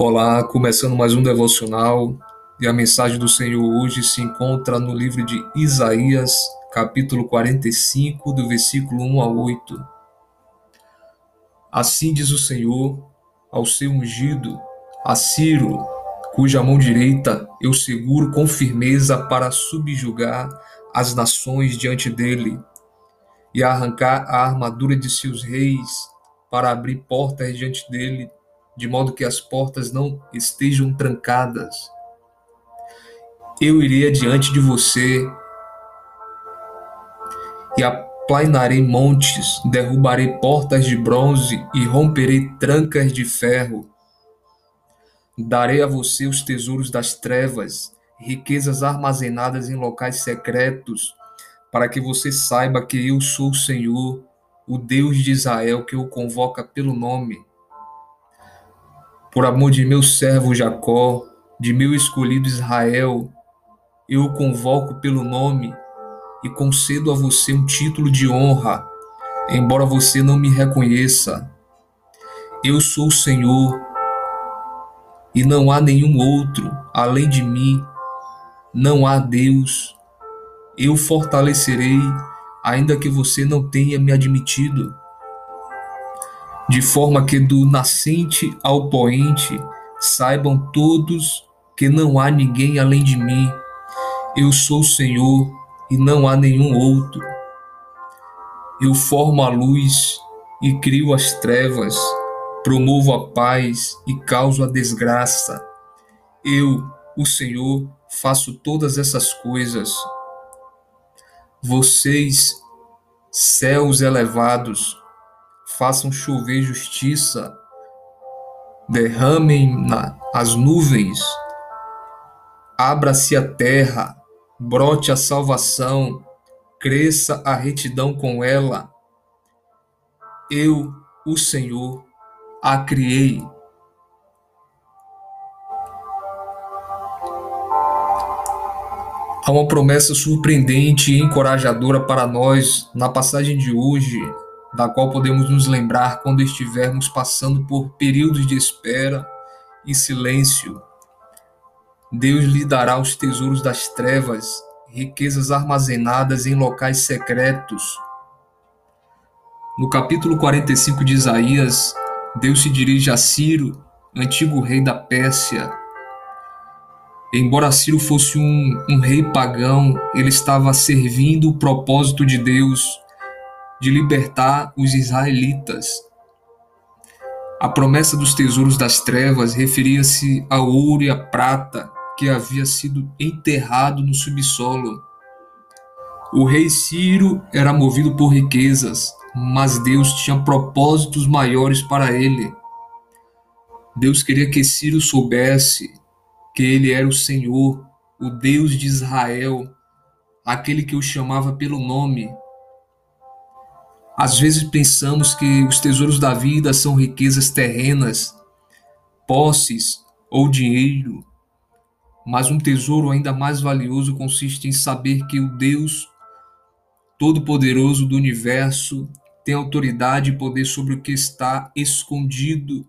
Olá, começando mais um devocional e a mensagem do Senhor hoje se encontra no livro de Isaías, capítulo 45, do versículo 1 a 8. Assim diz o Senhor ao seu ungido, a Ciro, cuja mão direita eu seguro com firmeza para subjugar as nações diante dele e arrancar a armadura de seus reis para abrir portas diante dele de modo que as portas não estejam trancadas. Eu irei adiante de você e aplainarei montes, derrubarei portas de bronze e romperei trancas de ferro. Darei a você os tesouros das trevas, riquezas armazenadas em locais secretos, para que você saiba que eu sou o Senhor, o Deus de Israel, que o convoca pelo nome por amor de meu servo Jacó, de meu escolhido Israel, eu o convoco pelo nome e concedo a você um título de honra, embora você não me reconheça. Eu sou o Senhor e não há nenhum outro além de mim, não há Deus. Eu fortalecerei, ainda que você não tenha me admitido de forma que do nascente ao poente saibam todos que não há ninguém além de mim. Eu sou o Senhor e não há nenhum outro. Eu formo a luz e crio as trevas, promovo a paz e causo a desgraça. Eu, o Senhor, faço todas essas coisas. Vocês, céus elevados, façam chover justiça, derramem na, as nuvens, abra-se a terra, brote a salvação, cresça a retidão com ela. Eu, o Senhor, a criei. Há uma promessa surpreendente e encorajadora para nós na passagem de hoje, da qual podemos nos lembrar quando estivermos passando por períodos de espera e silêncio. Deus lhe dará os tesouros das trevas, riquezas armazenadas em locais secretos. No capítulo 45 de Isaías, Deus se dirige a Ciro, antigo rei da Pérsia. Embora Ciro fosse um, um rei pagão, ele estava servindo o propósito de Deus de libertar os israelitas. A promessa dos tesouros das trevas referia-se ao ouro e à prata que havia sido enterrado no subsolo. O rei Ciro era movido por riquezas, mas Deus tinha propósitos maiores para ele. Deus queria que Ciro soubesse que ele era o Senhor, o Deus de Israel, aquele que o chamava pelo nome, às vezes pensamos que os tesouros da vida são riquezas terrenas, posses ou dinheiro, mas um tesouro ainda mais valioso consiste em saber que o Deus Todo-Poderoso do universo tem autoridade e poder sobre o que está escondido.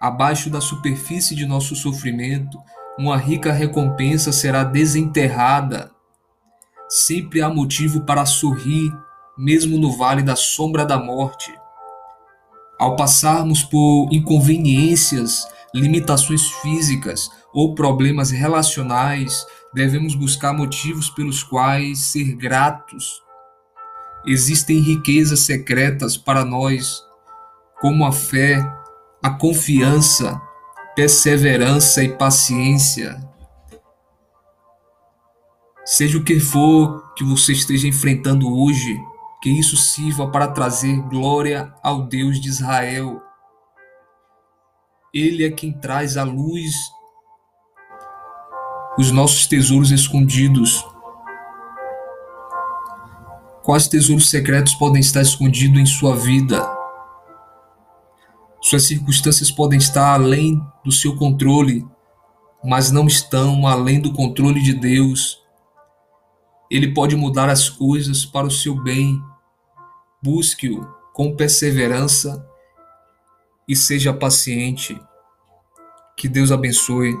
Abaixo da superfície de nosso sofrimento, uma rica recompensa será desenterrada Sempre há motivo para sorrir, mesmo no vale da sombra da morte. Ao passarmos por inconveniências, limitações físicas ou problemas relacionais, devemos buscar motivos pelos quais ser gratos. Existem riquezas secretas para nós, como a fé, a confiança, perseverança e paciência. Seja o que for que você esteja enfrentando hoje, que isso sirva para trazer glória ao Deus de Israel. Ele é quem traz à luz os nossos tesouros escondidos. Quais tesouros secretos podem estar escondidos em sua vida? Suas circunstâncias podem estar além do seu controle, mas não estão além do controle de Deus. Ele pode mudar as coisas para o seu bem. Busque-o com perseverança e seja paciente. Que Deus abençoe